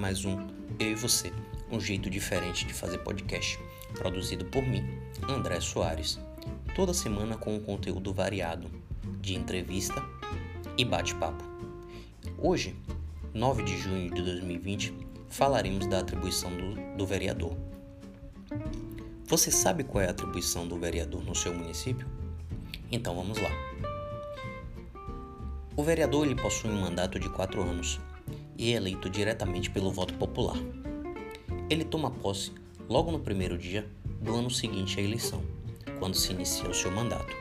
mais um Eu e Você, um jeito diferente de fazer podcast, produzido por mim, André Soares. Toda semana com um conteúdo variado de entrevista e bate-papo. Hoje, 9 de junho de 2020, falaremos da atribuição do, do vereador. Você sabe qual é a atribuição do vereador no seu município? Então vamos lá. O vereador ele possui um mandato de quatro anos e é eleito diretamente pelo voto popular. Ele toma posse logo no primeiro dia do ano seguinte à eleição, quando se inicia o seu mandato.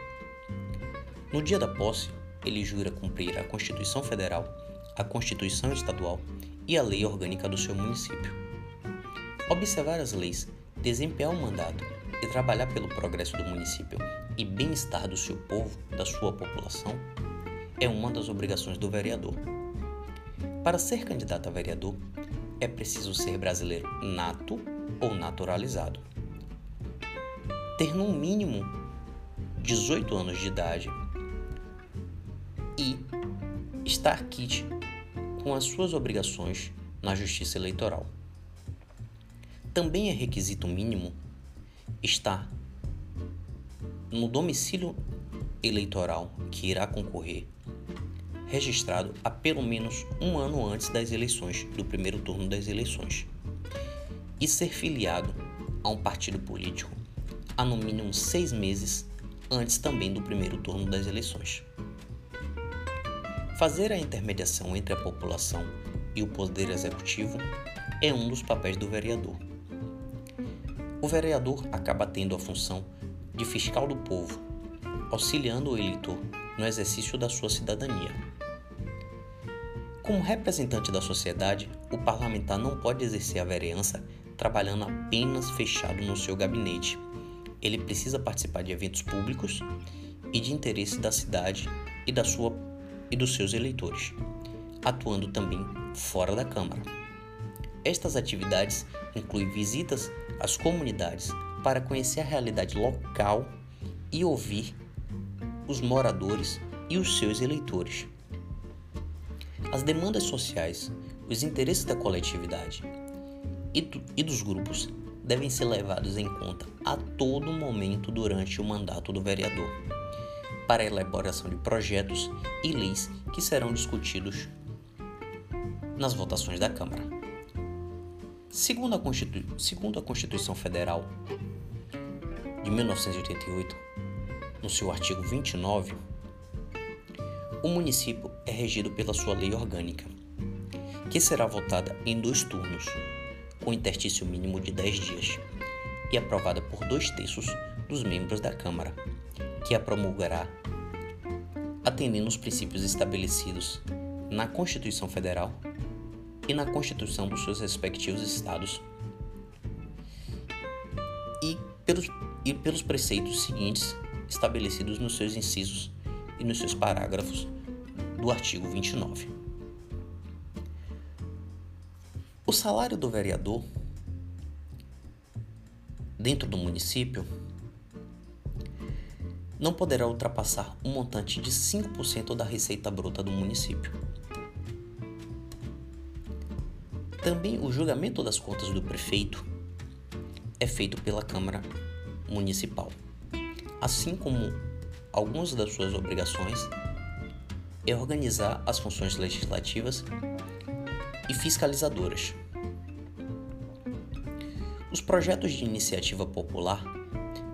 No dia da posse, ele jura cumprir a Constituição Federal, a Constituição Estadual e a lei orgânica do seu município. Observar as leis, desempenhar o mandato e trabalhar pelo progresso do município e bem-estar do seu povo, da sua população, é uma das obrigações do vereador. Para ser candidato a vereador, é preciso ser brasileiro nato ou naturalizado. Ter no mínimo 18 anos de idade e estar quite com as suas obrigações na Justiça Eleitoral. Também é requisito mínimo estar no domicílio eleitoral que irá concorrer registrado há pelo menos um ano antes das eleições, do primeiro turno das eleições, e ser filiado a um partido político há no mínimo seis meses antes também do primeiro turno das eleições. Fazer a intermediação entre a população e o poder executivo é um dos papéis do vereador. O vereador acaba tendo a função de fiscal do povo, auxiliando o eleitor no exercício da sua cidadania. Como representante da sociedade, o parlamentar não pode exercer a vereança trabalhando apenas fechado no seu gabinete. Ele precisa participar de eventos públicos e de interesse da cidade e da sua e dos seus eleitores, atuando também fora da Câmara. Estas atividades incluem visitas às comunidades para conhecer a realidade local e ouvir os moradores e os seus eleitores. As demandas sociais, os interesses da coletividade e, do, e dos grupos devem ser levados em conta a todo momento durante o mandato do vereador, para a elaboração de projetos e leis que serão discutidos nas votações da Câmara. Segundo a. Segundo a Constituição Federal de 1988, no seu artigo 29, o município regido pela sua lei orgânica, que será votada em dois turnos, com interstício mínimo de 10 dias, e aprovada por dois terços dos membros da Câmara, que a promulgará atendendo os princípios estabelecidos na Constituição Federal e na Constituição dos seus respectivos estados e pelos, e pelos preceitos seguintes estabelecidos nos seus incisos e nos seus parágrafos do artigo 29. O salário do vereador dentro do município não poderá ultrapassar um montante de 5% da receita bruta do município. Também o julgamento das contas do prefeito é feito pela Câmara Municipal, assim como algumas das suas obrigações é organizar as funções legislativas e fiscalizadoras. Os projetos de iniciativa popular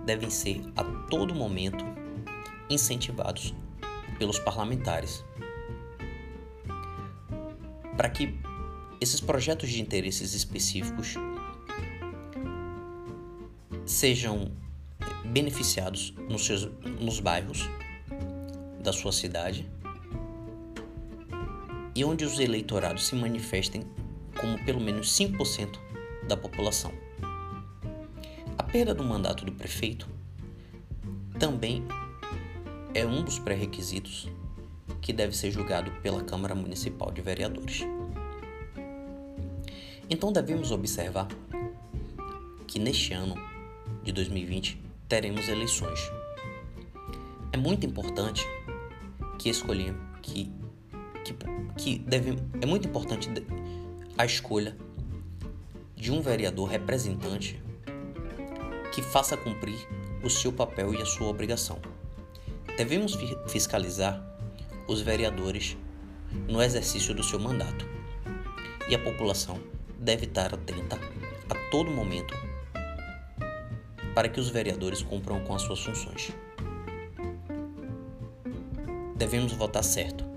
devem ser a todo momento incentivados pelos parlamentares para que esses projetos de interesses específicos sejam beneficiados nos, seus, nos bairros da sua cidade e onde os eleitorados se manifestem como pelo menos 5% da população. A perda do mandato do prefeito também é um dos pré-requisitos que deve ser julgado pela Câmara Municipal de Vereadores. Então devemos observar que neste ano de 2020 teremos eleições. É muito importante que escolhemos que, que, que deve, é muito importante a escolha de um vereador representante que faça cumprir o seu papel e a sua obrigação. Devemos fiscalizar os vereadores no exercício do seu mandato. E a população deve estar atenta a todo momento para que os vereadores cumpram com as suas funções. Devemos votar certo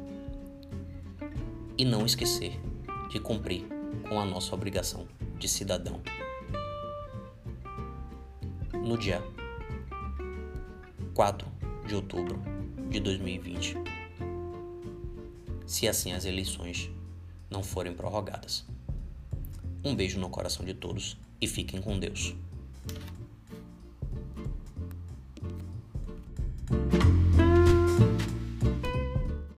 e não esquecer de cumprir com a nossa obrigação de cidadão. No dia 4 de outubro de 2020, se assim as eleições não forem prorrogadas. Um beijo no coração de todos e fiquem com Deus.